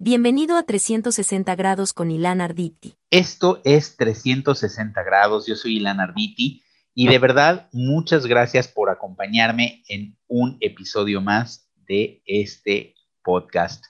Bienvenido a 360 grados con Ilan Arditi. Esto es 360 grados, yo soy Ilan Arditi y de verdad muchas gracias por acompañarme en un episodio más de este podcast.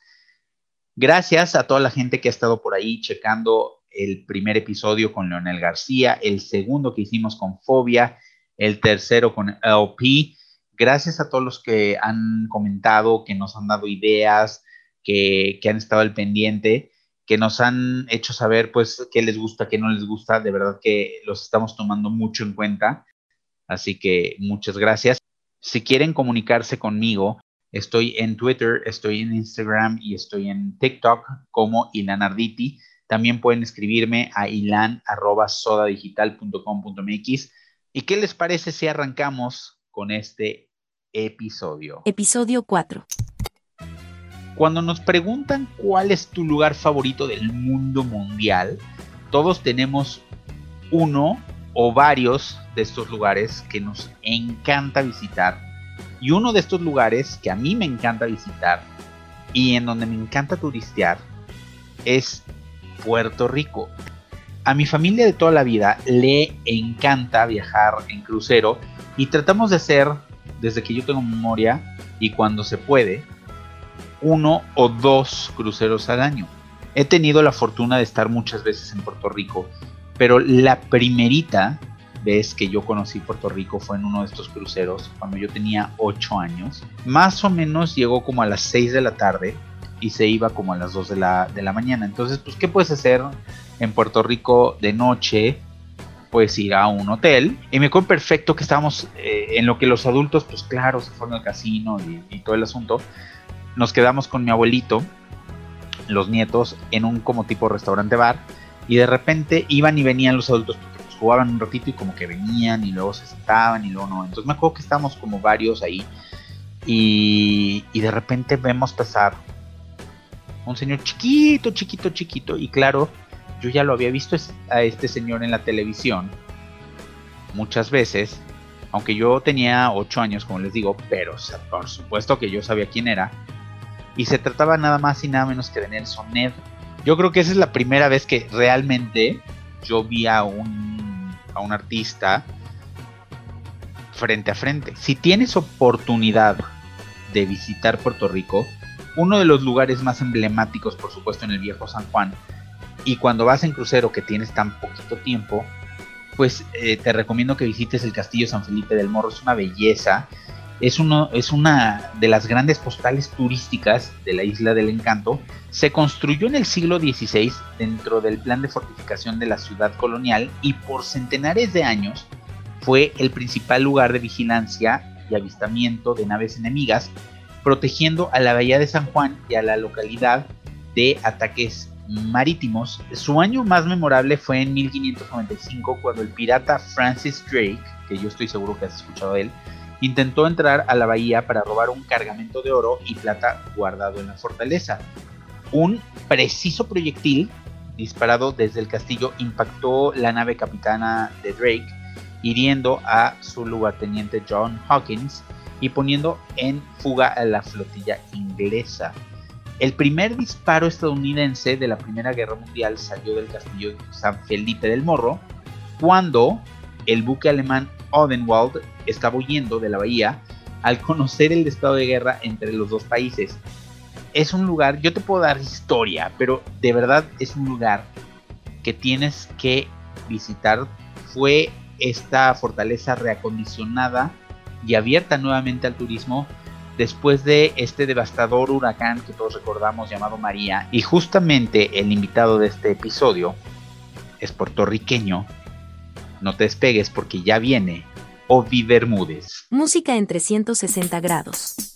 Gracias a toda la gente que ha estado por ahí checando el primer episodio con Leonel García, el segundo que hicimos con Fobia, el tercero con LP. Gracias a todos los que han comentado, que nos han dado ideas, que, han estado al pendiente, que nos han hecho saber pues qué les gusta, qué no les gusta, de verdad que los estamos tomando mucho en cuenta. Así que muchas gracias. Si quieren comunicarse conmigo, estoy en Twitter, estoy en Instagram y estoy en TikTok como Ilan Arditi. También pueden escribirme a ilan.sodadigital.com.mx. ¿Y qué les parece si arrancamos con este episodio? Episodio 4. Cuando nos preguntan cuál es tu lugar favorito del mundo mundial, todos tenemos uno o varios de estos lugares que nos encanta visitar. Y uno de estos lugares que a mí me encanta visitar y en donde me encanta turistear es Puerto Rico. A mi familia de toda la vida le encanta viajar en crucero y tratamos de hacer, desde que yo tengo memoria y cuando se puede, uno o dos cruceros al año. He tenido la fortuna de estar muchas veces en Puerto Rico, pero la primerita vez que yo conocí Puerto Rico fue en uno de estos cruceros cuando yo tenía 8 años. Más o menos llegó como a las 6 de la tarde y se iba como a las 2 de la, de la mañana. Entonces, pues, ¿qué puedes hacer en Puerto Rico de noche? Pues ir a un hotel. Y me acuerdo perfecto que estábamos eh, en lo que los adultos, pues claro, se fueron al casino y, y todo el asunto nos quedamos con mi abuelito, los nietos, en un como tipo restaurante bar. Y de repente iban y venían los adultos porque pues, jugaban un ratito y como que venían y luego se sentaban y luego no. Entonces me acuerdo que estábamos como varios ahí. Y, y de repente vemos pasar un señor chiquito, chiquito, chiquito. Y claro, yo ya lo había visto a este señor en la televisión muchas veces. Aunque yo tenía 8 años, como les digo, pero por supuesto que yo sabía quién era y se trataba nada más y nada menos que de Nelson Ned. Yo creo que esa es la primera vez que realmente yo vi a un, a un artista frente a frente. Si tienes oportunidad de visitar Puerto Rico, uno de los lugares más emblemáticos, por supuesto, en el viejo San Juan, y cuando vas en crucero que tienes tan poquito tiempo, pues eh, te recomiendo que visites el Castillo San Felipe del Morro, es una belleza es, es una de las grandes postales turísticas de la isla del encanto. Se construyó en el siglo XVI dentro del plan de fortificación de la ciudad colonial y por centenares de años fue el principal lugar de vigilancia y avistamiento de naves enemigas, protegiendo a la bahía de San Juan y a la localidad de ataques marítimos. Su año más memorable fue en 1595 cuando el pirata Francis Drake, que yo estoy seguro que has escuchado de él, intentó entrar a la bahía para robar un cargamento de oro y plata guardado en la fortaleza. Un preciso proyectil disparado desde el castillo impactó la nave capitana de Drake, hiriendo a su lugarteniente John Hawkins y poniendo en fuga a la flotilla inglesa. El primer disparo estadounidense de la Primera Guerra Mundial salió del castillo San Felipe del Morro, cuando el buque alemán Odenwald estaba huyendo de la bahía al conocer el estado de guerra entre los dos países. Es un lugar, yo te puedo dar historia, pero de verdad es un lugar que tienes que visitar. Fue esta fortaleza reacondicionada y abierta nuevamente al turismo después de este devastador huracán que todos recordamos llamado María. Y justamente el invitado de este episodio es puertorriqueño no te despegues porque ya viene Ovi Bermúdez. Música en 360 grados.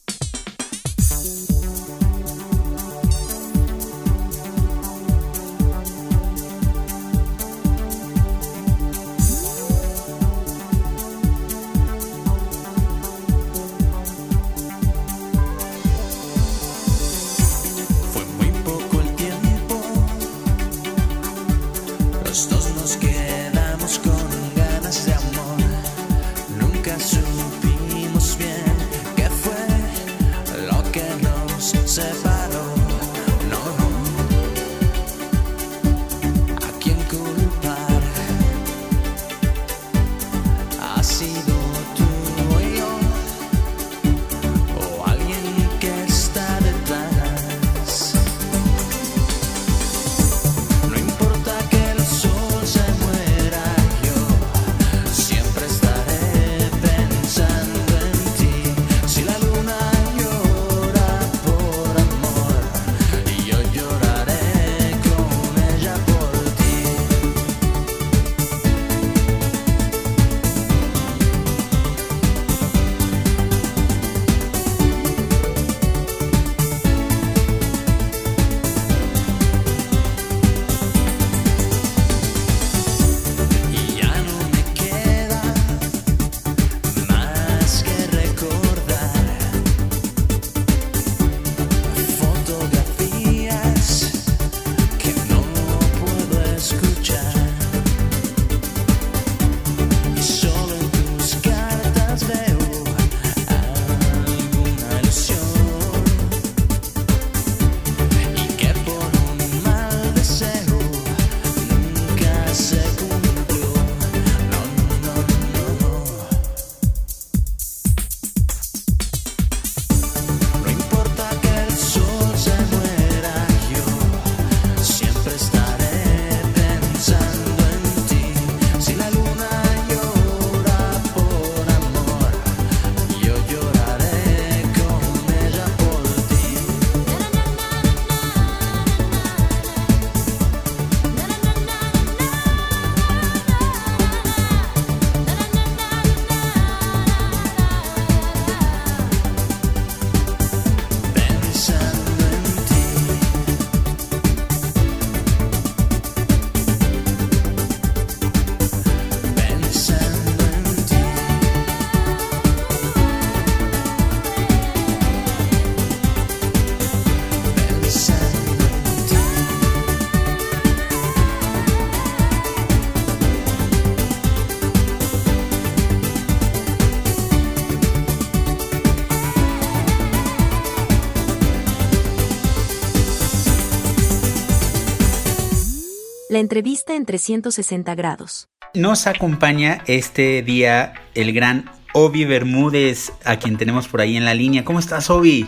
La entrevista en 360 grados. Nos acompaña este día el gran Obi Bermúdez, a quien tenemos por ahí en la línea. ¿Cómo estás, Obi?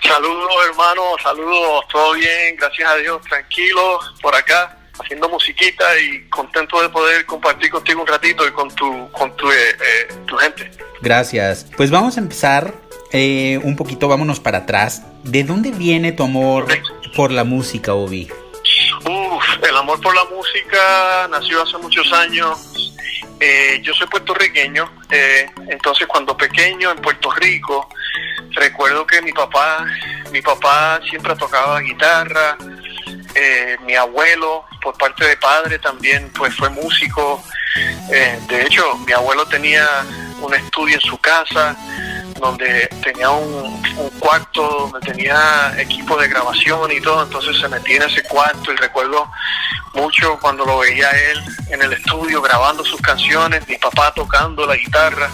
Saludos, hermano, saludos, todo bien, gracias a Dios, tranquilo por acá, haciendo musiquita y contento de poder compartir contigo un ratito y con tu, con tu, eh, eh, tu gente. Gracias. Pues vamos a empezar eh, un poquito, vámonos para atrás. ¿De dónde viene tu amor por la música, Obi? Uf, el amor por la música nació hace muchos años. Eh, yo soy puertorriqueño, eh, entonces cuando pequeño en Puerto Rico, recuerdo que mi papá, mi papá siempre tocaba guitarra, eh, mi abuelo por parte de padre también pues fue músico. de hecho, mi abuelo tenía un estudio en su casa donde tenía un, cuarto donde tenía equipo de grabación y todo, entonces se metía en ese cuarto y recuerdo mucho cuando lo veía él en el estudio grabando sus canciones, mi papá tocando la guitarra,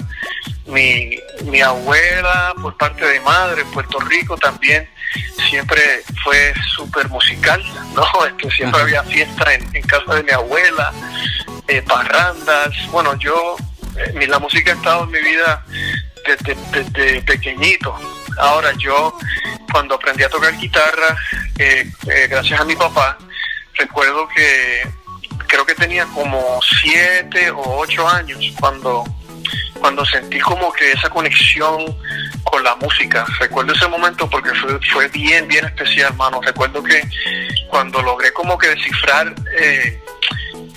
mi, mi abuela por parte de madre en Puerto Rico también siempre fue súper musical, ¿no? Este, siempre había fiesta en, casa de mi abuela, eh, parrandas, bueno, yo, eh, la música ha estado en mi vida desde, pequeñito. Ahora yo, cuando aprendí a tocar guitarra, eh, eh, gracias a mi papá, recuerdo que creo que tenía como siete o ocho años cuando, cuando sentí como que esa conexión con la música. Recuerdo ese momento porque fue, fue bien, bien especial, mano. Recuerdo que cuando logré como que descifrar eh,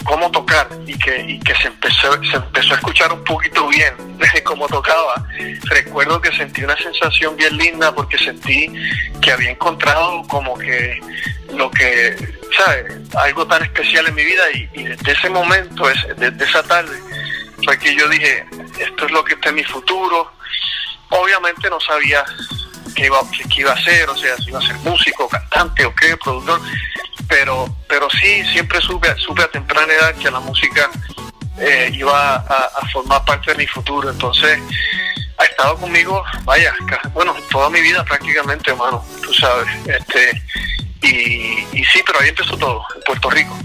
cómo tocar y que, y que se, empezó, se empezó a escuchar un poquito bien cómo tocaba. Recuerdo que sentí una sensación bien linda porque sentí que había encontrado como que lo que, ¿sabes? Algo tan especial en mi vida y, desde ese momento, desde esa tarde, fue que yo dije, esto es lo que está en mi futuro. Obviamente no sabía qué iba, qué iba a hacer, o sea, si iba a ser músico, cantante o qué, productor, pero, pero sí, siempre supe, supe a temprana edad que la música eh, iba a, formar parte de mi futuro. Entonces, ha estado conmigo, vaya, bueno, toda mi vida prácticamente, hermano, tú sabes. Este, y sí, pero ahí empezó todo, en Puerto Rico.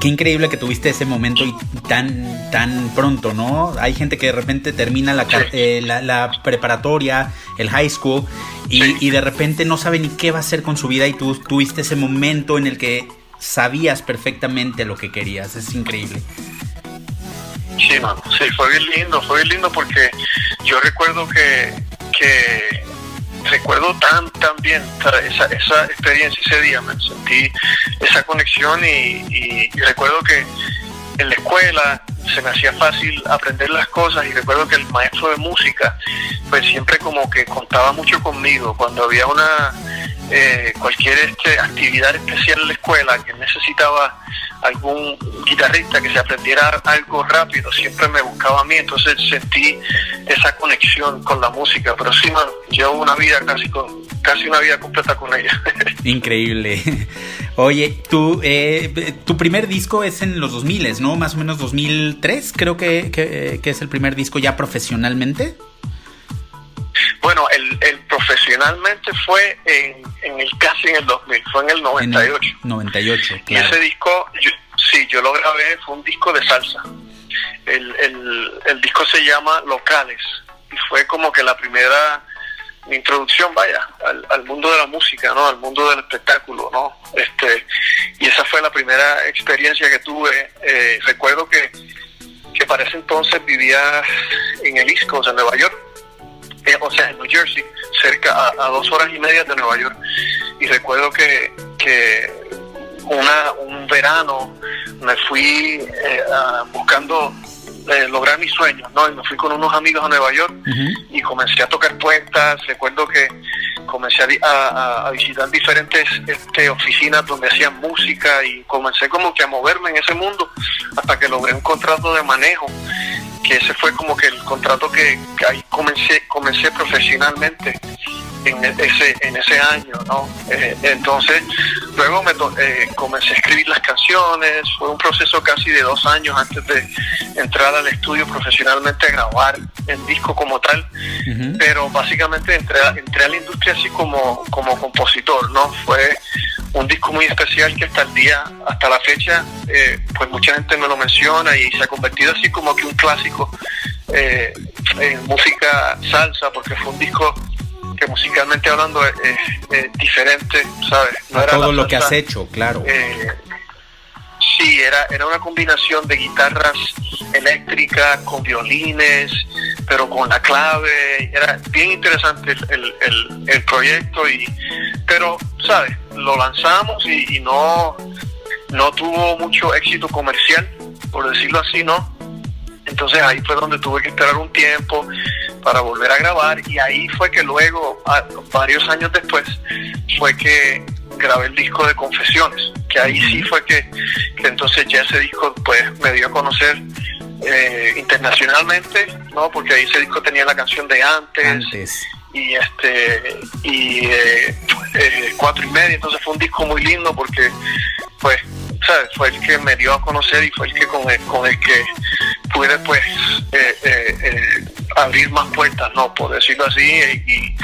Qué increíble que tuviste ese momento y tan, tan pronto, ¿no? Hay gente que de repente termina la, eh, la, preparatoria, el high school, y, de repente no sabe ni qué va a hacer con su vida y tú tuviste ese momento en el que sabías perfectamente lo que querías. Es increíble. Sí, mano, sí, fue bien lindo, fue bien lindo porque yo recuerdo que, que recuerdo tan, tan bien esa, esa experiencia ese día, me sentí esa conexión y, recuerdo que en la escuela se me hacía fácil aprender las cosas y recuerdo que el maestro de música pues siempre como que contaba mucho conmigo cuando había una eh, cualquier este, actividad especial en la escuela que necesitaba algún guitarrista que se aprendiera algo rápido, siempre me buscaba a mí, entonces sentí esa conexión con la música, pero sí, man, llevo una vida casi con, casi una vida completa con ella. Increíble. Oye, tu, eh, tu primer disco es en los 2000, ¿no? Más o menos 2003, creo que, que, que es el primer disco ya profesionalmente. Bueno, el, el profesionalmente fue en, en, el casi en el 2000, fue en el 98. 98, claro. Y ese disco, sí, yo lo grabé, fue un disco de salsa. El, el, el disco se llama Locales y fue como que la primera mi introducción, vaya, al, mundo de la música, ¿no? Al mundo del espectáculo, ¿no? Este, y esa fue la primera experiencia que tuve. Eh, recuerdo que, que para ese entonces vivía en el Coast, en Nueva York, eh, o sea, en New Jersey, cerca a, dos horas y media de Nueva York. Y recuerdo que, que una, un verano me fui eh, buscando eh, lograr mis sueños, ¿no? Y me fui con unos amigos a Nueva York y comencé a tocar puertas. Recuerdo que comencé a, a, visitar diferentes este, oficinas donde hacían música y comencé como que a moverme en ese mundo hasta que logré un contrato de manejo que ese fue como que el contrato que, ahí comencé comencé profesionalmente en ese en ese año no eh, entonces luego me eh, comencé a escribir las canciones. Fue un proceso casi de dos años antes de entrar al estudio profesionalmente a grabar el disco como tal. Pero básicamente entré, entré a la industria así como como compositor no fue un disco muy especial que hasta el día, hasta la fecha, eh, pues mucha gente me lo menciona y se ha convertido así como que un clásico eh, en música salsa, porque fue un disco que musicalmente hablando es, diferente, ¿sabes? No era todo lo que has hecho, claro. Eh, sí, era, era una combinación de guitarras eléctricas con violines, pero con la clave. Era bien interesante el, el, el, proyecto, y pero, ¿sabes? Lo lanzamos y, y, no, no tuvo mucho éxito comercial, por decirlo así, ¿no? Entonces ahí fue donde tuve que esperar un tiempo para volver a grabar y ahí fue que luego, varios años después, fue que grabé el disco de Confesiones, que ahí sí fue que, que entonces ya ese disco pues me dio a conocer eh, internacionalmente, ¿no? Porque ahí ese disco tenía la canción de antes, y este y eh, eh, cuatro y media, entonces fue un disco muy lindo porque pues ¿sabes? fue el que me dio a conocer y fue el que con el, con el que pude pues abrir más puertas, no, por decirlo así, y,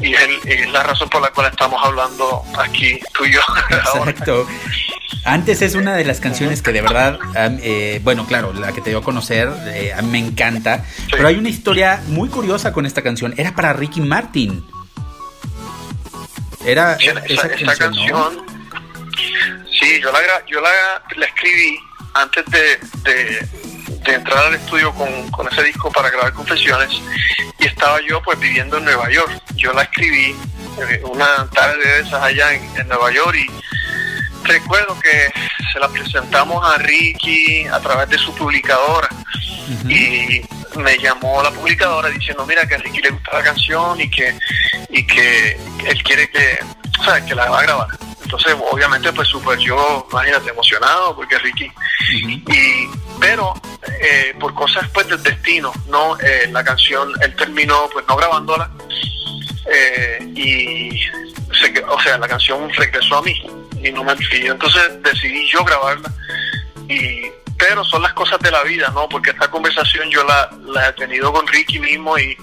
y, es, la razón por la cual estamos hablando aquí tú y yo. Exacto. Antes es una de las canciones que de verdad, eh, bueno, claro, la que te dio a conocer, eh, a mí me encanta, pero hay una historia muy curiosa con esta canción, era para Ricky Martin. Era esa, canción, sí, yo la, yo la, la escribí antes de de entrar al estudio con, con, ese disco para grabar Confesiones y estaba yo pues viviendo en Nueva York. Yo la escribí eh, una tarde de esas allá en, Nueva York y recuerdo que se la presentamos a Ricky a través de su publicadora y me llamó la publicadora diciendo mira que a Ricky le gusta la canción y que y que él quiere que o que la va a grabar entonces obviamente pues súper yo imagínate emocionado porque Ricky y pero eh, por cosas pues del destino, ¿no? Eh, la canción, él terminó pues no grabándola eh, y, o sea, la canción regresó a mí y no me pidió. Entonces decidí yo grabarla y pero son las cosas de la vida, ¿no? Porque esta conversación yo la, la he tenido con Ricky mismo y,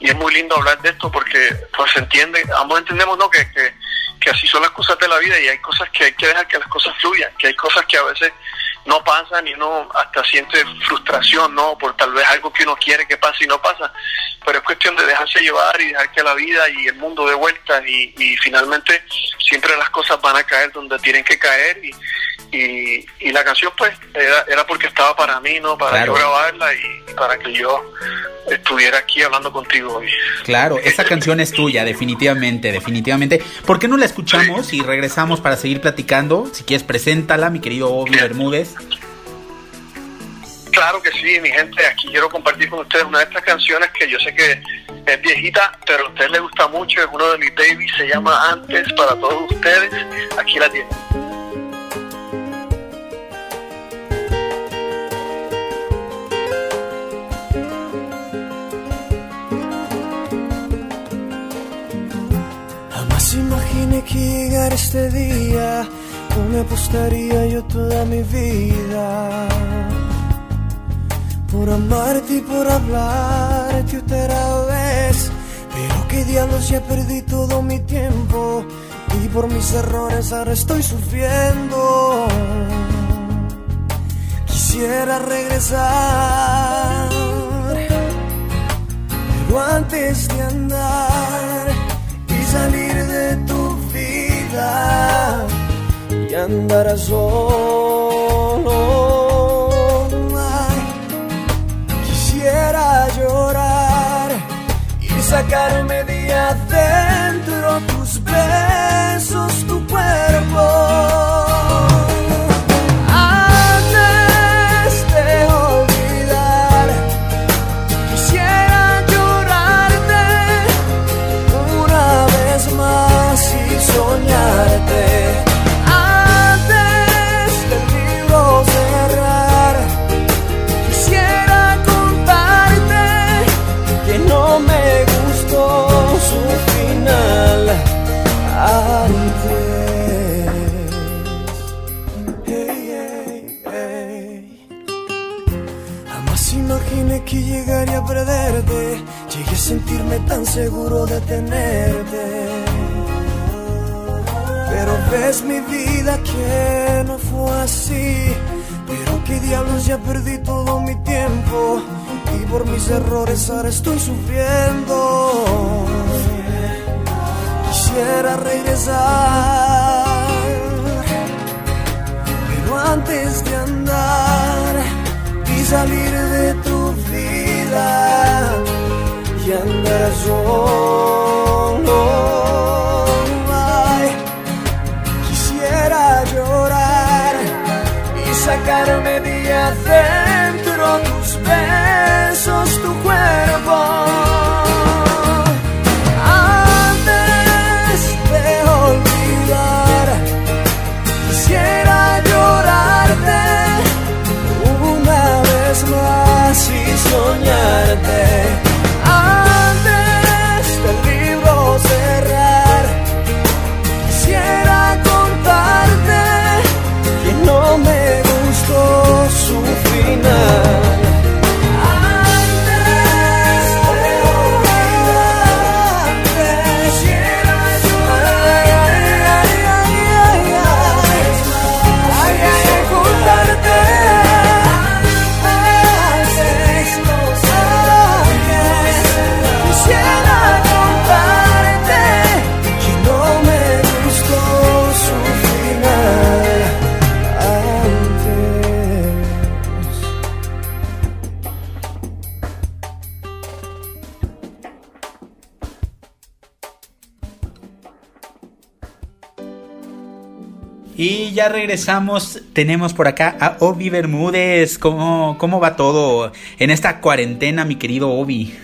y es muy lindo hablar de esto porque pues se entiende, ambos entendemos, ¿no? Que, que, que así son las cosas de la vida y hay cosas que hay que dejar que las cosas fluyan, que hay cosas que a veces no pasa ni uno hasta siente frustración, ¿no? Por tal vez algo que uno quiere que pase y no pasa. Pero es cuestión de dejarse llevar y dejar que la vida y el mundo de vuelta y, y finalmente siempre las cosas van a caer donde tienen que caer y, y, y la canción pues era, era, porque estaba para mí, ¿no? Para yo grabarla y para que yo estuviera aquí hablando contigo hoy. Claro, esa canción es tuya, definitivamente, definitivamente. ¿Por qué no la escuchamos y regresamos para seguir platicando? Si quieres, preséntala, mi querido Obi Bermúdez. Claro que sí, mi gente, aquí quiero compartir con ustedes una de estas canciones que yo sé que es viejita, pero a ustedes les gusta mucho, es uno de mis babies, se llama Antes para todos ustedes, aquí la tienen. imaginé que llegara este día, no me apostaría yo toda mi vida. Por amarte y por hablarte otra vez. Pero que diablos ya perdí todo mi tiempo. Y por mis errores ahora estoy sufriendo. Quisiera regresar. Pero antes de andar y salir y andarás solo. quisiera llorar y sacarme de adentro tus besos, tu cuerpo. Llegué sentirme tan seguro de tenerte. Pero ves mi vida que no fue así. Pero qué diablos ya perdí todo mi tiempo. Y por mis errores ahora estoy sufriendo. Quisiera regresar. Pero antes de andar y salir de tu vida y andar solo. Ay, quisiera llorar y sacarme de adentro tus besos, tu cuerpo. Regresamos. Tenemos por acá a Obi Bermúdez. ¿Cómo, ¿Cómo va todo en esta cuarentena, mi querido Obi?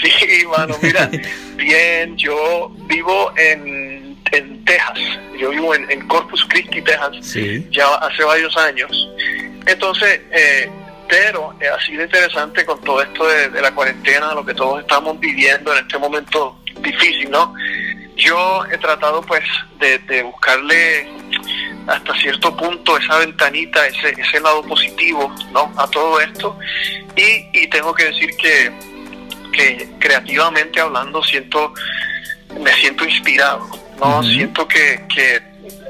Sí, mano, mira, bien, yo vivo en, en Texas, yo vivo en, en Corpus Christi, Texas, Sí. ya hace varios años. Entonces, eh, pero eh, ha sido interesante con todo esto de, de la cuarentena, lo que todos estamos viviendo en este momento difícil, ¿no? Yo he tratado pues de, de buscarle hasta cierto punto esa ventanita, ese, ese lado positivo, ¿no? A todo esto. Y, y tengo que decir que, que creativamente hablando siento, me siento inspirado, ¿no? Siento que, que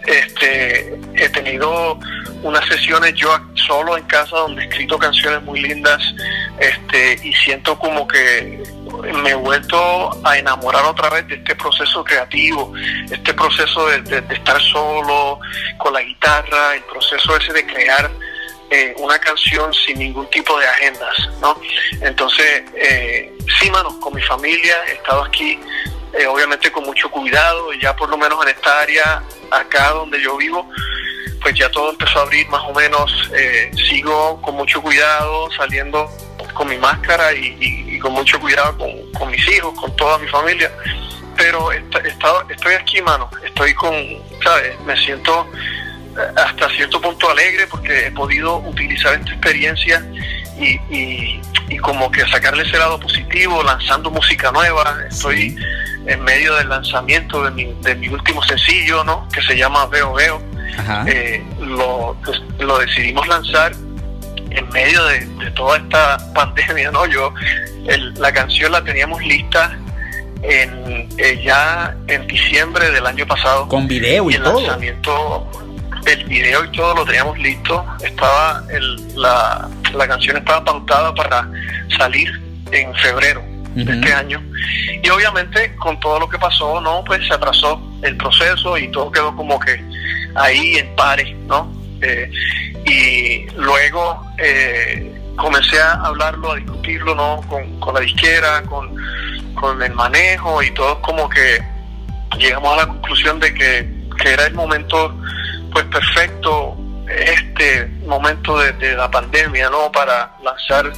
este, he tenido unas sesiones yo solo en casa donde he escrito canciones muy lindas este, y siento como que me he vuelto a enamorar otra vez de este proceso creativo, este proceso de, estar solo con la guitarra, el proceso ese de crear eh, una canción sin ningún tipo de agendas, ¿no? Entonces, eh, sí, mano, con mi familia he estado aquí, eh, obviamente con mucho cuidado, y ya por lo menos en esta área, acá donde yo vivo, pues ya todo empezó a abrir más o menos, eh, sigo con mucho cuidado, saliendo con mi máscara y, y- y con mucho cuidado con, con mis hijos, con toda mi familia, pero est- estado- estoy aquí, mano, estoy con, ¿sabes? Me siento eh, hasta cierto punto alegre porque he podido utilizar esta experiencia y, y- y como que sacarle ese lado positivo, lanzando música nueva. Estoy en medio del lanzamiento de mi, de mi último sencillo, ¿no? Que se llama Veo Veo. Eh, lo, pues, lo decidimos lanzar en medio de, de toda esta pandemia, ¿no? Yo, el- la canción la teníamos lista en, eh, ya en diciembre del año pasado Con video y y el todo. lanzamiento del video y todo lo teníamos listo. Estaba el, la, la canción estaba pautada para salir en febrero de este año. Y obviamente con todo lo que pasó, no, pues se atrasó el proceso y todo quedó como que ahí en pares, ¿no? Eh, y luego eh, comencé a hablarlo, a discutirlo, ¿no? Con, con la disquera, con, con el manejo y todos como que llegamos a la conclusión de que, que era el momento pues perfecto este momento de, de la pandemia no para lanzar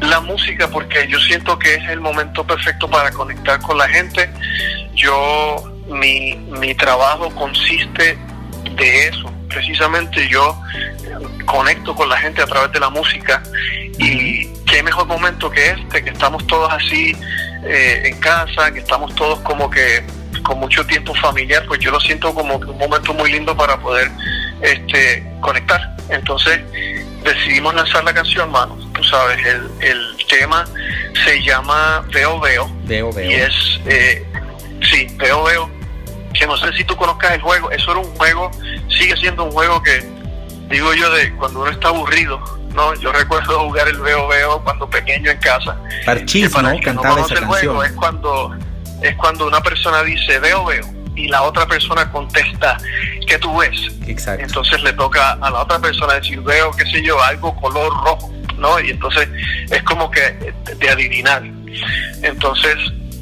la música porque yo siento que es el momento perfecto para conectar con la gente yo mi, mi trabajo consiste de eso precisamente yo eh, conecto con la gente a través de la música y qué mejor momento que este que estamos todos así eh, en casa que estamos todos como que con mucho tiempo familiar, pues yo lo siento como que un momento muy lindo para poder este, conectar. Entonces decidimos lanzar la canción, mano. Tú sabes, el, el tema se llama Veo Veo Veo, veo. y es, eh, sí, Veo Veo que no sé si tú conozcas el juego, eso era un juego, sigue siendo un juego que, digo yo, de cuando uno está aburrido, ¿no? Yo recuerdo jugar el Veo Veo cuando pequeño en casa. Parchís, ¿no? Cantaba esa canción. es cuando, es cuando una persona dice Veo Veo y la otra persona contesta ¿qué tú ves? Exacto. Entonces le toca a la otra persona decir veo, qué sé yo, algo color rojo, ¿no? Y entonces es como que de adivinar. Entonces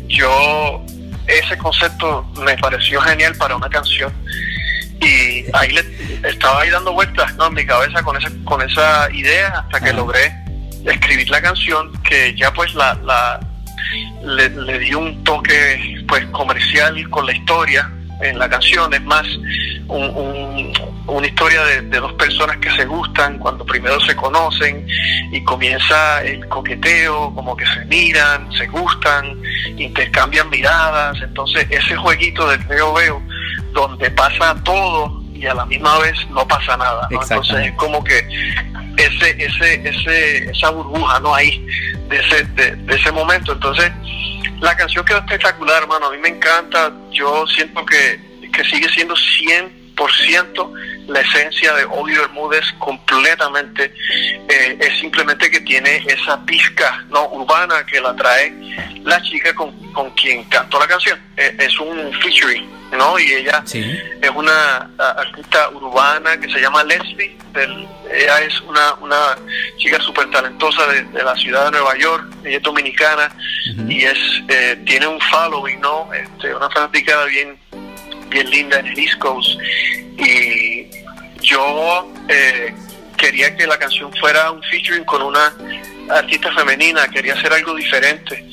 yo ese concepto me pareció genial para una canción. Y ahí le, estaba ahí dando vueltas ¿no? en mi cabeza con esa, con esa idea hasta que logré escribir la canción que ya pues la, la le, le di un toque pues comercial con la historia en la canción, es más una historia de, dos personas que se gustan cuando primero se conocen y comienza el coqueteo, como que se miran, se gustan, intercambian miradas, entonces ese jueguito del veo veo, donde pasa todo y a la misma vez no pasa nada, entonces es como que ese, ese, ese, esa burbuja no ahí de ese, de ese momento, entonces la canción quedó espectacular, hermano. A mí me encanta. Yo siento que, que sigue siendo 100% la esencia de Odio Bermúdez completamente. Eh, es simplemente que tiene esa pizca no urbana que la trae la chica con, con quien cantó la canción. Eh, es un featuring, ¿no? Y ella es una artista urbana que se llama Leslie. ella es una, una chica súper talentosa de, la ciudad de Nueva York. Ella es dominicana y es eh, tiene un following, ¿no? Este, una fanaticada bien bien linda en el East Coast y yo eh, quería que la canción fuera un featuring con una artista femenina, quería hacer algo diferente.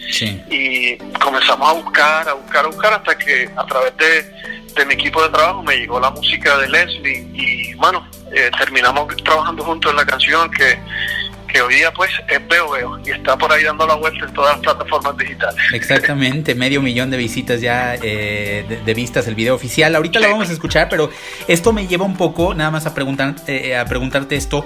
Y comenzamos a buscar, a buscar, a buscar hasta que a través de, mi equipo de trabajo me llegó la música de Leslie y bueno, eh, terminamos trabajando juntos en la canción que que hoy día pues es Veo Veo y está por ahí dando la vuelta en todas las plataformas digitales. Exactamente, medio millón de visitas ya eh, de, vistas el video oficial. Ahorita lo vamos a escuchar, pero esto me lleva un poco nada más a, preguntar, eh, a preguntarte esto.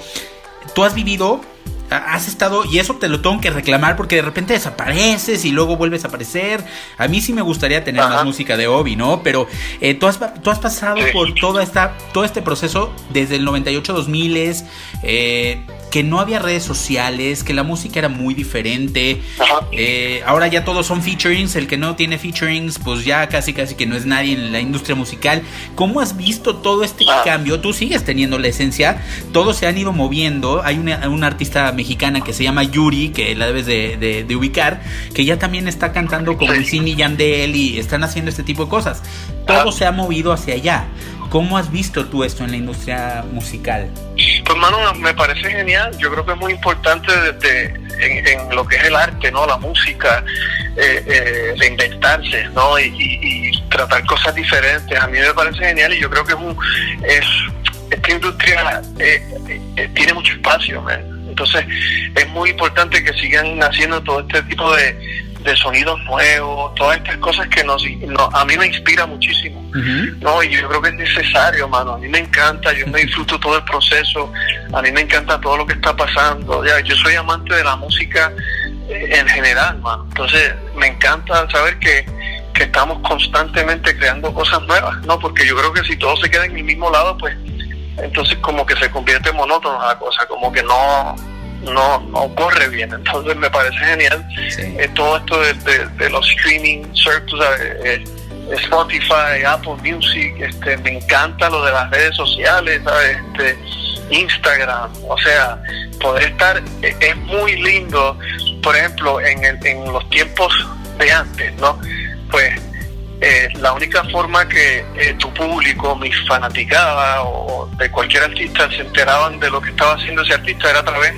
¿Tú has vivido has estado, y eso te lo tengo que reclamar porque de repente desapareces y luego vuelves a aparecer. A mí sí me gustaría tener más música de Obi, ¿no? Pero eh, tú, has, tú has pasado por toda esta, todo este proceso desde el 98-2000, eh, que no había redes sociales, que la música era muy diferente. Eh, ahora ya todos son featurings, el que no tiene featurings, pues ya casi casi que no es nadie en la industria musical. ¿Cómo has visto todo este ah. cambio? Tú sigues teniendo la esencia, todos se han ido moviendo. Hay una, una artista mexicana que se llama Yuri, que la debes de, ubicar, que ya también está cantando con Wisin y Yandel y están haciendo este tipo de cosas. Todo se ha movido hacia allá. ¿Cómo has visto tú esto en la industria musical? Pues, mano, me parece genial. Yo creo que es muy importante desde, en, lo que es el arte, ¿no? La música, eh, eh, reinventarse, ¿no? Y, tratar cosas diferentes. A mí me parece genial y yo creo que es, un, es esta industria eh, eh, tiene mucho espacio. Entonces es muy importante que sigan haciendo todo este tipo de, sonidos nuevos, todas estas cosas que nos, a mí me inspira muchísimo, ¿no? Y yo creo que es necesario, mano. A mí me encanta, yo me disfruto todo el proceso, a mí me encanta todo lo que está pasando. Ya, yo soy amante de la música eh, en general, mano. Entonces me encanta saber que, que estamos constantemente creando cosas nuevas, ¿no? Porque yo creo que si todo se queda en el mismo lado, pues entonces como que se convierte en monótono la cosa, como que no, no, no corre bien. Entonces me parece genial eh, todo esto de, los streaming services, eh, Spotify, Apple Music, este, me encanta lo de las redes sociales, Este, Instagram, o sea, poder estar, eh, es muy lindo, por ejemplo, en, el, en los tiempos de antes, ¿no? Pues eh, la única forma que eh, tu público, mis fanaticadas o de cualquier artista se enteraban de lo que estaba haciendo ese artista era a través,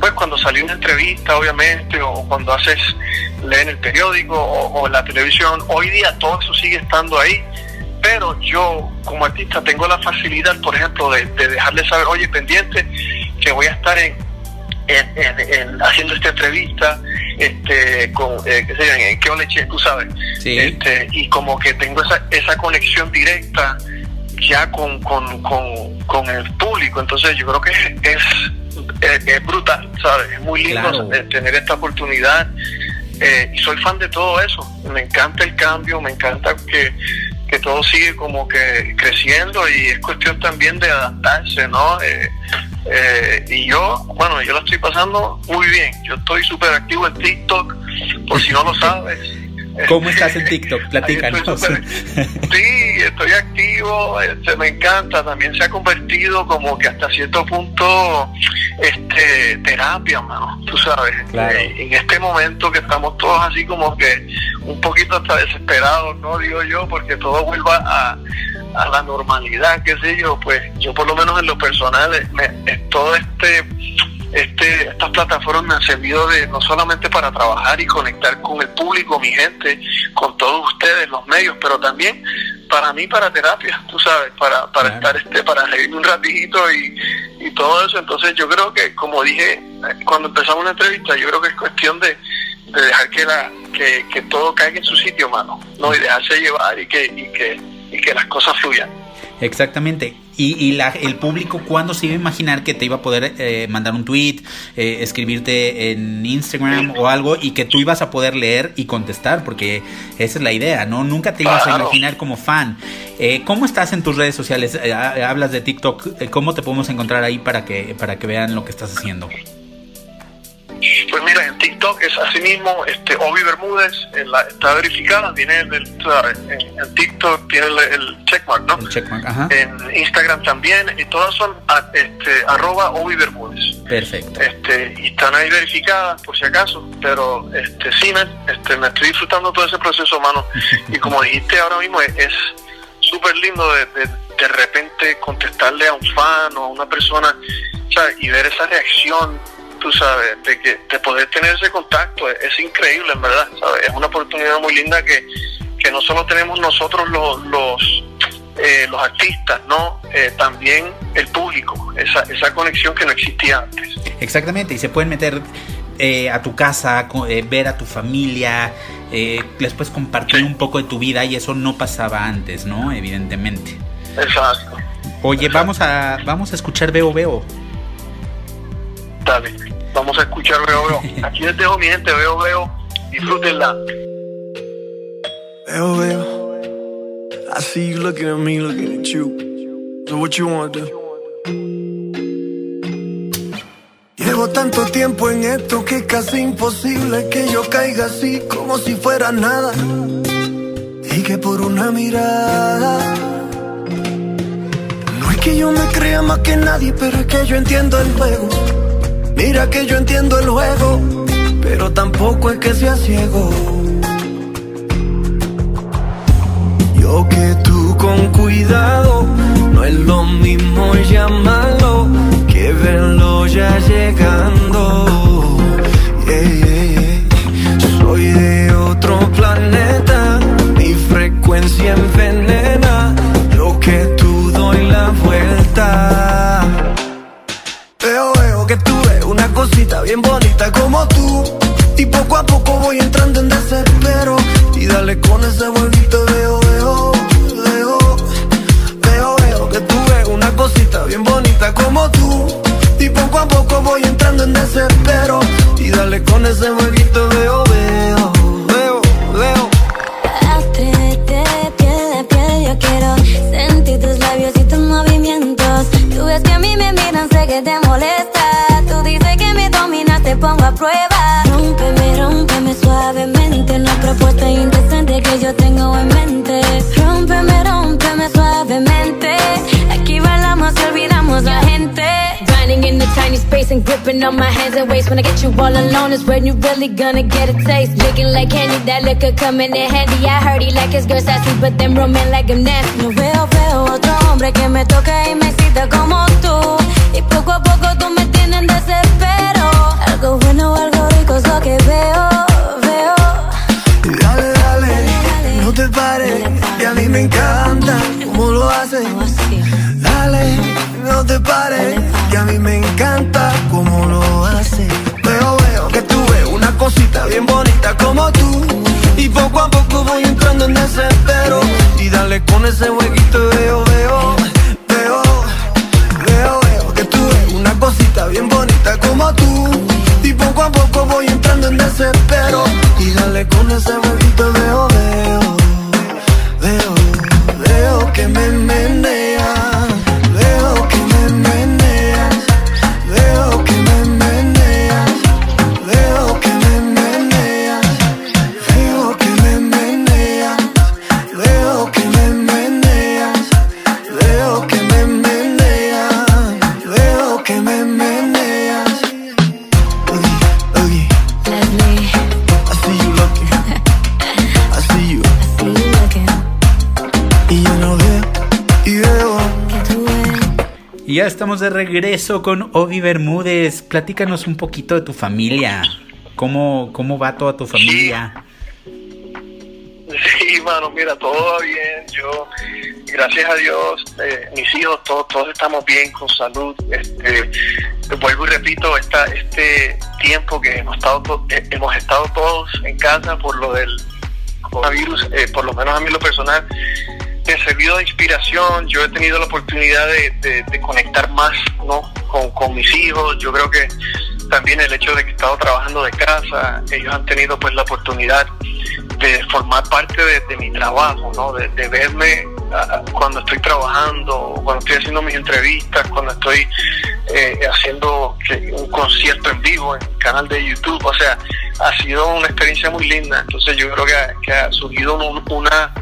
pues cuando salió una entrevista obviamente o cuando haces, leen el periódico o, en la televisión, hoy día todo eso sigue estando ahí, pero yo como artista tengo la facilidad, por ejemplo, de, de dejarle saber, oye, pendiente, que voy a estar en, haciendo esta entrevista, este, con, eh, qué sé en qué tú sabes. Este, y como que tengo esa, esa conexión directa ya con, con, con, el público. Entonces yo creo que es, es, brutal, ¿sabes? Es muy lindo tener esta oportunidad. Eh, y soy fan de todo eso. Me encanta el cambio, me encanta que, que todo sigue como que creciendo y es cuestión también de adaptarse, ¿no? Eh, eh, y yo, bueno, yo lo estoy pasando muy bien. Yo estoy súper activo en TikTok, por si no lo sabes. ¿Cómo estás en TikTok? Platícanos. sí, estoy activo, este, me encanta. También se ha convertido como que hasta cierto punto este terapia, mano, tú sabes. Eh, en este momento que estamos todos así como que un poquito hasta desesperados, ¿no? Digo yo, porque todo vuelva a, a la normalidad, qué sé yo, pues yo por lo menos en lo personal, me, todo este este, estas plataformas me han servido de no solamente para trabajar y conectar con el público, mi gente, con todos ustedes, los medios, pero también para mí para terapia, tú sabes, para, para estar este, para reírme un ratito y, y todo eso. Entonces yo creo que, como dije cuando empezamos la entrevista, yo creo que es cuestión de, de dejar que la, que, que todo caiga en su sitio, mano, ¿no? Y dejarse llevar y que, y que, y que las cosas fluyan. Exactamente. Y, y la, el público, ¿cuándo se iba a imaginar que te iba a poder eh, mandar un tweet, eh, escribirte en Instagram o algo y que tú ibas a poder leer y contestar? Porque esa es la idea, ¿no? Nunca te ibas a imaginar como fan. Eh, ¿Cómo estás en tus redes sociales? Eh, hablas de TikTok. ¿Cómo te podemos encontrar ahí para que, para que vean lo que estás haciendo? Pues mira, en TikTok es así mismo, este, Obi Bermúdez en la, está verificada, tiene el, en, en, TikTok tiene el, el checkmark, ¿no? El checkmark, ajá. En Instagram también, y todas son a, este, arroba Obi Bermúdez. Perfecto. Este, y están ahí verificadas por si acaso, pero este, sí, me, este, me estoy disfrutando todo ese proceso, mano. y como dijiste ahora mismo, es súper lindo de, de, de repente contestarle a un fan o a una persona ¿sabes? y ver esa reacción tú sabes, de que de poder tener ese contacto es, increíble, en verdad, ¿sabes? Es una oportunidad muy linda que, que no solo tenemos nosotros los, los, eh, los artistas, ¿no? Eh, también el público, esa, esa conexión que no existía antes. Exactamente, y se pueden meter eh, a tu casa, eh, ver a tu familia, eh, les puedes compartir un poco de tu vida y eso no pasaba antes, ¿no? Evidentemente. Exacto. Oye, Exacto. vamos a vamos a escuchar Veo Veo. Vamos a escuchar Veo Veo. Aquí les dejo mi gente, Veo Veo, disfrútenla. Veo, veo. I see you looking at me, looking at you. So what you wanna do? Llevo tanto tiempo en esto que es casi imposible que yo caiga así como si fuera nada. Y que por una mirada. No es que yo me crea más que nadie, pero es que yo entiendo el juego. Mira que yo entiendo el juego, pero tampoco es que sea ciego. Yo que tú con cuidado, no es lo mismo llamarlo que verlo ya llegando. Soy de otro planeta, mi frecuencia envenena, lo que tú doy la vuelta. Cosita bien bonita como tú. Y poco a poco voy entrando en desespero. Y dale con ese jueguito, veo, veo, veo. Veo, veo que tú ves una cosita bien bonita como tú. Y poco a poco voy entrando en desespero. Y dale con ese jueguito, veo, veo, veo, veo. Atrévete, piel a piel, yo quiero sentir tus labios y tus movimientos. Tú ves que a mí me miran, sé que te molesta. Pongo a prueba. Rómpeme, rómpeme suavemente, una propuesta indecente que yo tengo en mente. Rómpeme, rómpeme suavemente. Aquí bailamos y olvidamos la gente. Grinding in the tiny space and gripping on my hands and waist. When I get you all alone is when you really gonna get a taste. Licking like candy, that liquor coming in handy. I heard he like his girl sassy, but them roaming like I'm nasty. No veo, veo otro hombre que me toque y me excita como tú. Y poco a poco tú me que veo, veo. Dale, dale, no te pares. Y a mí me encanta cómo lo haces. Dale, no te pares. Y a mí me encanta cómo lo haces. Veo, veo que tú ves una cosita bien bonita como tú. Y poco a poco voy entrando en desespero. Y dale con ese jueguito, veo, veo, veo, veo, veo que tú ves una cosita bien bonita como tú. Poco a poco voy entrando en desespero. Estamos de regreso con Obi Bermúdez. Platícanos un poquito de tu familia. ¿Cómo, cómo va toda tu familia? Sí, mano, mira, todo va bien. Yo, gracias a Dios, eh, mis hijos, todos, todos estamos bien, con salud. Este, vuelvo y repito, esta, este tiempo que hemos estado, eh, hemos estado todos en casa por lo del coronavirus, eh, por lo menos a mí lo personal, me servido de inspiración. Yo he tenido la oportunidad de, conectar más ¿no? con, mis hijos. Yo creo que también el hecho de que he estado trabajando de casa, ellos han tenido pues la oportunidad de formar parte de, mi trabajo, ¿no? de, verme ah, cuando estoy trabajando, cuando estoy haciendo mis entrevistas, cuando estoy eh, haciendo un concierto en vivo en el canal de YouTube. O sea, ha sido una experiencia muy linda. Entonces yo creo que, ha surgido una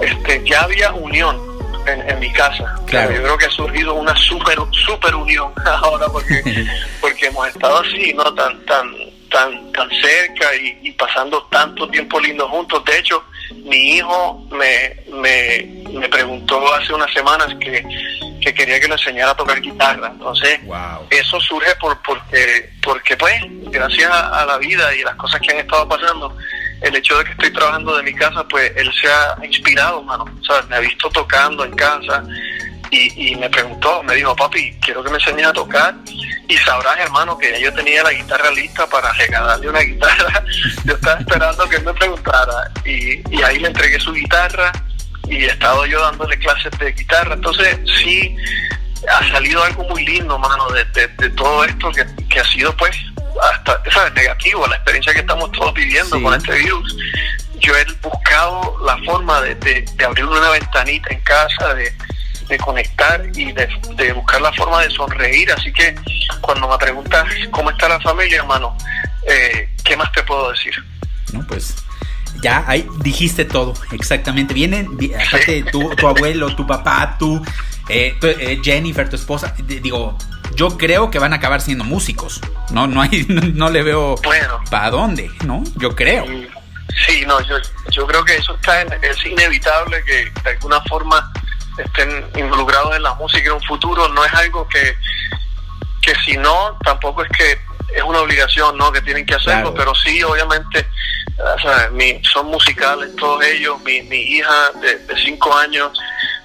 este, ya había unión en, mi casa. Claro. Yo creo que ha surgido una super super unión ahora porque porque hemos estado así, no tan tan tan tan cerca y, pasando tanto tiempo lindo juntos. De hecho, mi hijo me, me, me preguntó hace unas semanas que, que, quería que le enseñara a tocar guitarra. Entonces, eso surge por porque porque pues gracias a la vida y las cosas que han estado pasando el hecho de que estoy trabajando de mi casa, pues él se ha inspirado, mano. O me ha visto tocando en casa y, me preguntó, me dijo, papi, quiero que me enseñes a tocar. Y sabrás, hermano, que yo tenía la guitarra lista para regalarle una guitarra. yo estaba esperando que él me preguntara. Y, ahí le entregué su guitarra y he estado yo dándole clases de guitarra. Entonces, sí, ha salido algo muy lindo, mano, de, todo esto que ha sido, pues, hasta ¿sabes? negativo la experiencia que estamos todos viviendo con este virus. Yo he buscado la forma de, de, abrir una ventanita en casa, de, conectar y de, buscar la forma de sonreír. Así que cuando me preguntas cómo está la familia, hermano, eh, ¿qué más te puedo decir? No, pues ya ahí dijiste todo, exactamente. Vienen, aparte, tu, tu abuelo, tu papá, tú, eh, eh, Jennifer, tu esposa, digo, yo creo que van a acabar siendo músicos. No, no hay, no, le veo para dónde, ¿no? Yo creo. Sí, no, yo, yo creo que eso está es inevitable que de alguna forma estén involucrados en la música en un futuro. No es algo que, que si no, tampoco es que es una obligación, ¿no? Que tienen que hacerlo, pero sí, obviamente, son musicales todos ellos. Mi, mi hija de, de cinco años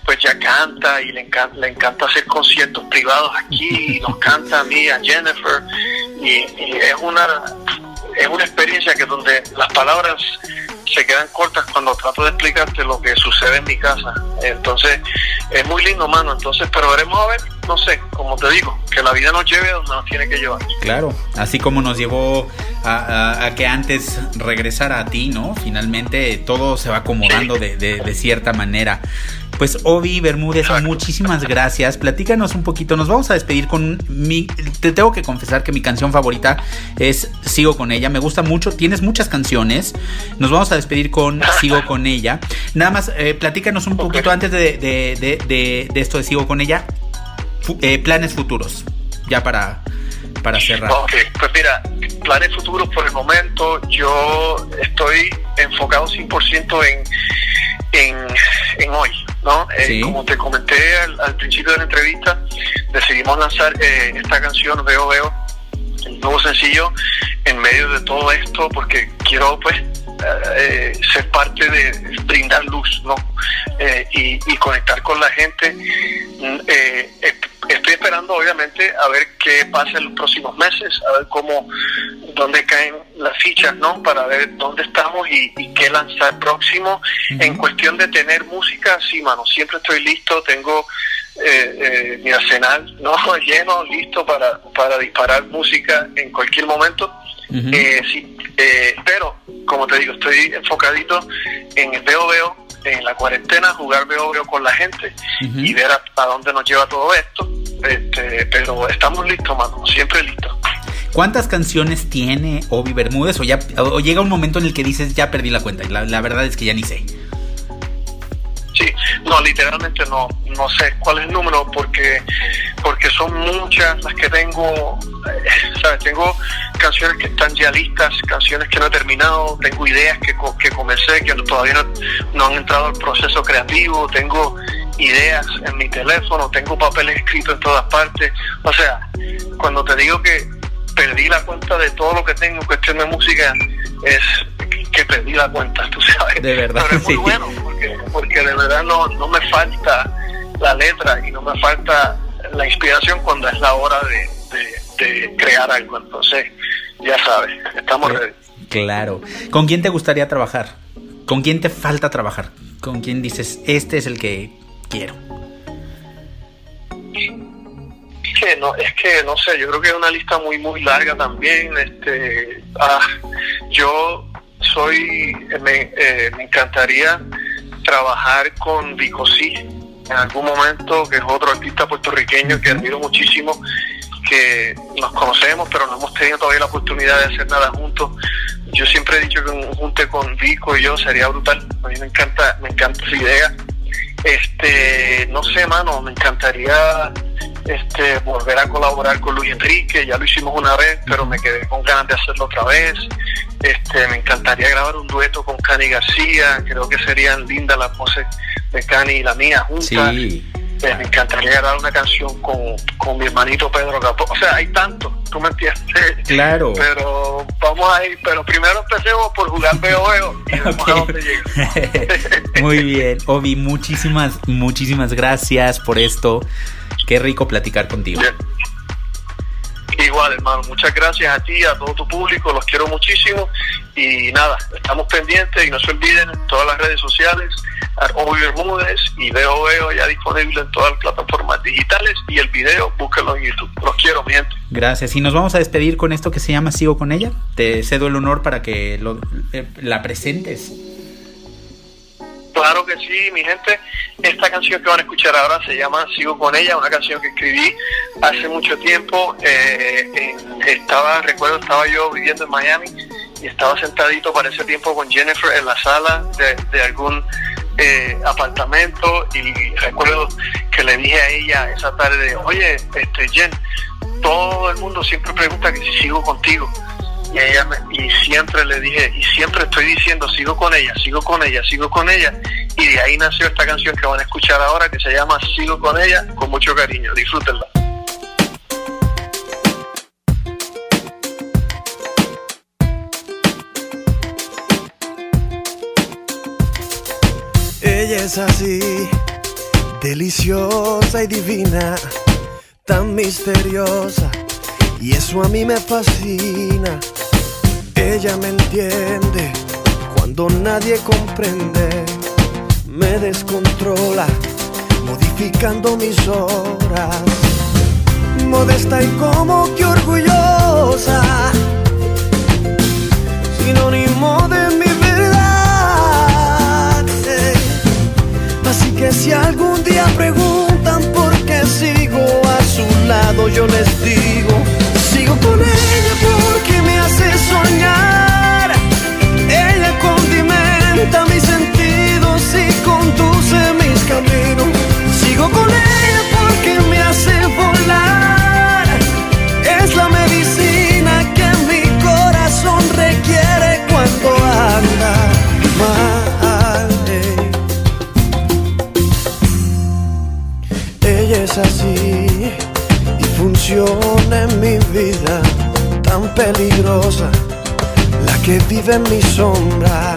pues ya canta y le encanta, le encanta hacer conciertos privados aquí, y nos canta a mí, a Jennifer, y, es una es una experiencia que donde las palabras se quedan cortas cuando trato de explicarte lo que sucede en mi casa. Entonces, es muy lindo, mano. Entonces, pero veremos a ver, no sé, como te digo, que la vida nos lleve donde nos tiene que llevar. Claro, así como nos llevó a, que antes regresara a ti, ¿no? Finalmente todo se va acomodando de, de cierta manera. Pues Obi Bermúdez, muchísimas gracias. Platícanos un poquito. Nos vamos a despedir con mi. Te tengo que confesar que mi canción favorita es Sigo con ella. Me gusta mucho. Tienes muchas canciones. Nos vamos a despedir con Sigo con ella. Nada más, eh, platícanos un poquito antes de, esto de Sigo con ella. Eh, planes futuros. Ya para, para cerrar. Ok, pues mira, planes futuros por el momento. Yo estoy enfocado 100% en, en, en hoy ¿no? Eh, como te comenté al, principio de la entrevista, decidimos lanzar eh, esta canción Veo Veo, el nuevo sencillo, en medio de todo esto, porque quiero pues eh, ser parte de brindar luz, ¿no? Y, y, conectar con la gente. Mm, esperando, obviamente, a ver qué pasa en los próximos meses, a ver cómo, dónde caen las fichas, ¿no? Para ver dónde estamos y, qué lanzar próximo. En cuestión de tener música, sí, mano, siempre estoy listo, tengo eh, eh, mi arsenal, ¿no? Lleno, listo para, para disparar música en cualquier momento. eh, sí, eh, pero, como te digo, estoy enfocadito en el veo veo en la cuarentena, jugar veo veo con la gente y ver a, dónde nos lleva todo esto. Este, pero estamos listos, mano, siempre listos. ¿Cuántas canciones tiene Obi Bermúdez? O, ya, o llega un momento en el que dices, ya perdí la cuenta. Y la, verdad es que ya ni sé. Sí, no, literalmente no, no sé cuál es el número porque, porque son muchas las que tengo, eh, ¿sabes? Tengo canciones que están ya listas, canciones que no he terminado, tengo ideas que, que comencé, que todavía no, no han entrado al proceso creativo, tengo ideas en mi teléfono, tengo papeles escritos en todas partes. O sea, cuando te digo que perdí la cuenta de todo lo que tengo en cuestión de música, es que perdí la cuenta, tú sabes. De verdad, Pero es muy sí. bueno, porque, porque de verdad no, no me falta la letra y no me falta la inspiración cuando es la hora de, de- de crear algo. Entonces, ya sabes, estamos ready. Claro. ¿Con quién te gustaría trabajar? ¿Con quién te falta trabajar? ¿Con quién dices, este es el que quiero? Que no, es que no sé, yo creo que es una lista muy muy larga también. Este, ah, yo soy, me, eh, me encantaría trabajar con Vico Sí en algún momento, que es otro artista puertorriqueño que admiro muchísimo, que nos conocemos, pero no hemos tenido todavía la oportunidad de hacer nada juntos. Yo siempre he dicho que un junte con Vico y yo sería brutal. A mí me encanta, me encanta esa idea. Este, no sé, mano, me encantaría este volver a colaborar con Luis Enrique, ya lo hicimos una vez, pero me quedé con ganas de hacerlo otra vez. Este, me encantaría grabar un dueto con Cani García, creo que serían lindas las voces de Cani y la mía juntas. Eh, me encantaría grabar una canción con, con mi hermanito Pedro Capó. O sea, hay tanto, tú me entiendes. Claro. Pero vamos a ir, pero primero empecemos por jugar veo veo y vemos a dónde llega. Muy bien, Obi, muchísimas, muchísimas gracias por esto. Qué rico platicar contigo. Bien. Igual, hermano, muchas gracias a ti, a todo tu público, los quiero muchísimo y nada, estamos pendientes y no se olviden en todas las redes sociales, Obi Bermúdez y Veo Veo ya disponible en todas las plataformas digitales y el video, búsquenlo en YouTube. Los quiero, mi gente. Gracias. Y nos vamos a despedir con esto que se llama Sigo con ella. Te cedo el honor para que lo- eh, la presentes. Claro que sí, mi gente. Esta canción que van a escuchar ahora se llama Sigo con ella, una canción que escribí hace mucho tiempo. Eh, estaba, recuerdo, estaba yo viviendo en Miami y estaba sentadito para ese tiempo con Jennifer en la sala de, de algún eh, apartamento y recuerdo que le dije a ella esa tarde, oye, este Jen, todo el mundo siempre pregunta que si sigo contigo. Y ella y siempre le dije, y siempre estoy diciendo, sigo con ella, sigo con ella, sigo con ella. Y de ahí nació esta canción que van a escuchar ahora, que se llama Sigo con ella, con mucho cariño. Disfrútenla. Ella es así, deliciosa y divina, tan misteriosa, y eso a mí me fascina. Ella me entiende cuando nadie comprende, me descontrola, modificando mis horas. Modesta y como que orgullosa, sinónimo de mi verdad. Así que si algún día preguntan por qué sigo a su lado, yo les digo, sigo con me hace soñar. Ella condimenta mis sentidos y conduce mis caminos. Sigo con ella en mi sombra.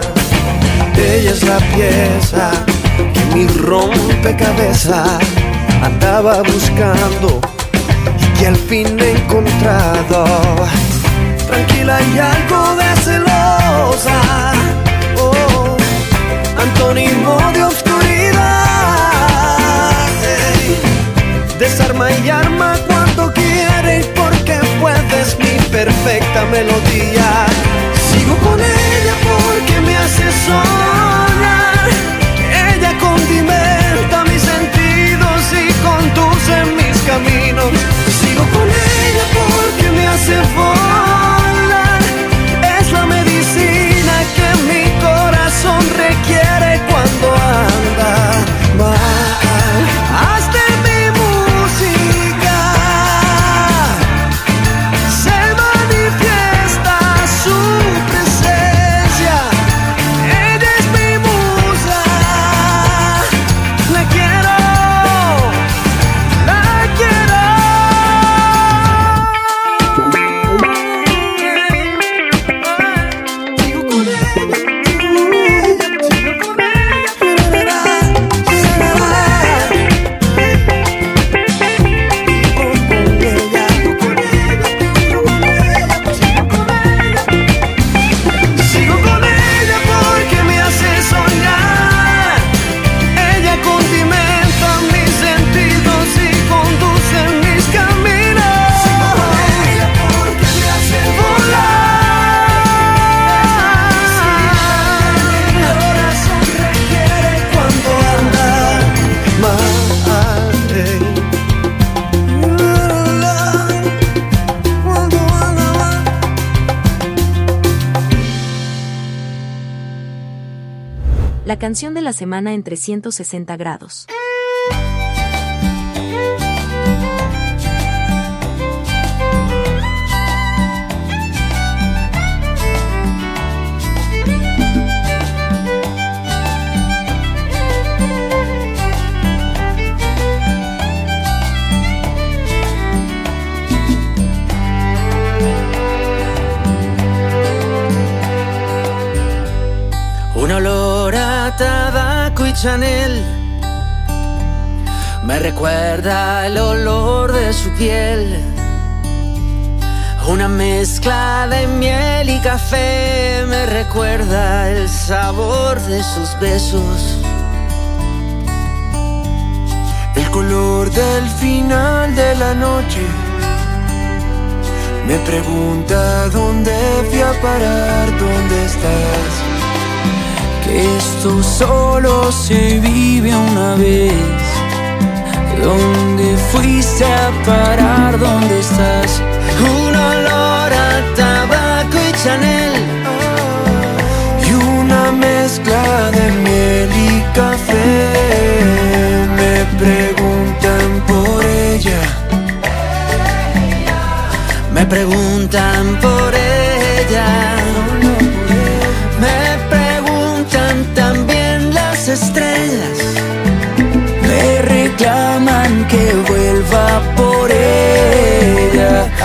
Ella es la pieza que mi rompecabezas andaba buscando y que al fin he encontrado. Tranquila y algo de celosa, oh, antónimo de oscuridad. Desarma y arma cuando quieres porque puedes mi perfecta melodía. Sigo con ella porque me hace soñar. Ella condimenta mis sentidos y conduce mis caminos. Sigo con ella porque me hace volar. Es la medicina que mi corazón requiere cuando anda mal. Canción de la semana en 360 grados. Chanel me recuerda el olor de su piel. Una mezcla de miel y café me recuerda el sabor de sus besos. El color del final de la noche me pregunta dónde fui a parar, dónde estás. Esto solo se vive una vez. ¿Dónde fuiste a parar? ¿Dónde estás? Un olor a tabaco y Chanel. Y una mezcla de miel y café. Me preguntan por ella. Me preguntan por ella.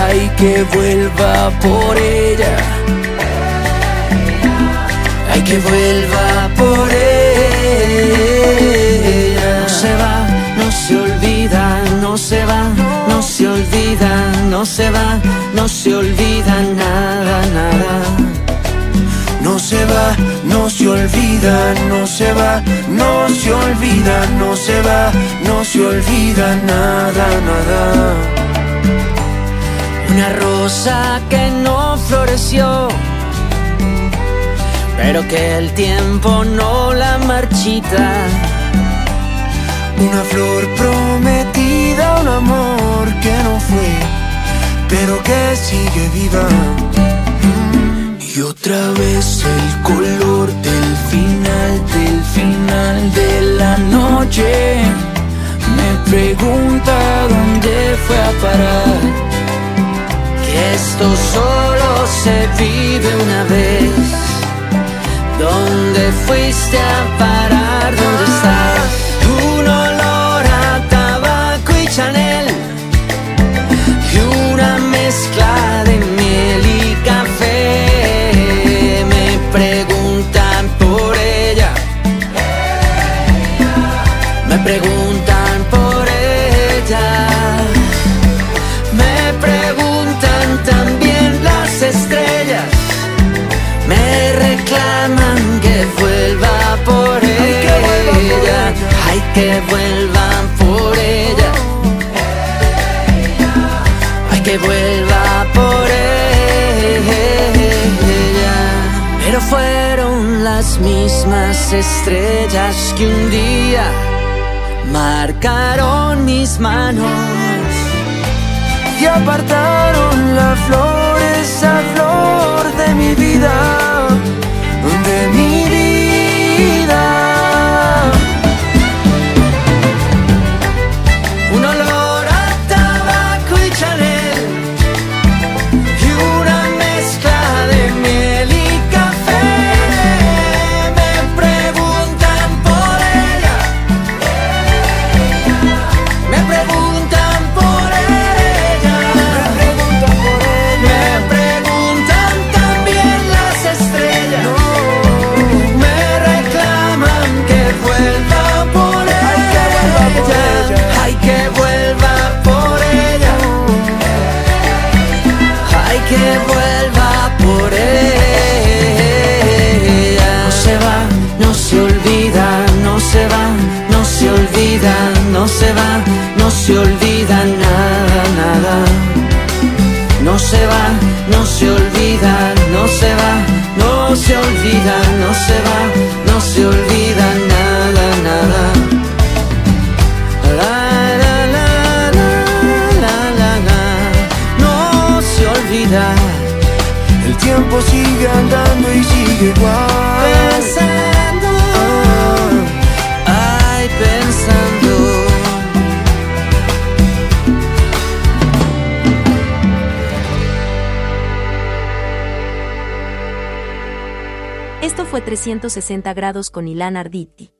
Ay, que vuelva por ella. Ay, que vuelva por ella. No se va, no se olvida, no se va, no se olvida, no se va, no se olvida nada, nada. No se va, no se olvida, no se va, no se olvida, no se va, no se olvida nada, nada. Una rosa que no floreció, pero que el tiempo no la marchita. Una flor prometida, un amor que no fue, pero que sigue viva. Y otra vez el color del final, del final de la noche. Me pregunta dónde fue a parar. Esto solo se vive una vez. ¿Dónde fuiste a parar? ¿Dónde estás? Que vuelva por ella. Ay, que vuelva por ella. Pero fueron las mismas estrellas que un día marcaron mis manos y apartaron la flor, esa flor de mi vida, de mi 360 grados con Ilan Arditi.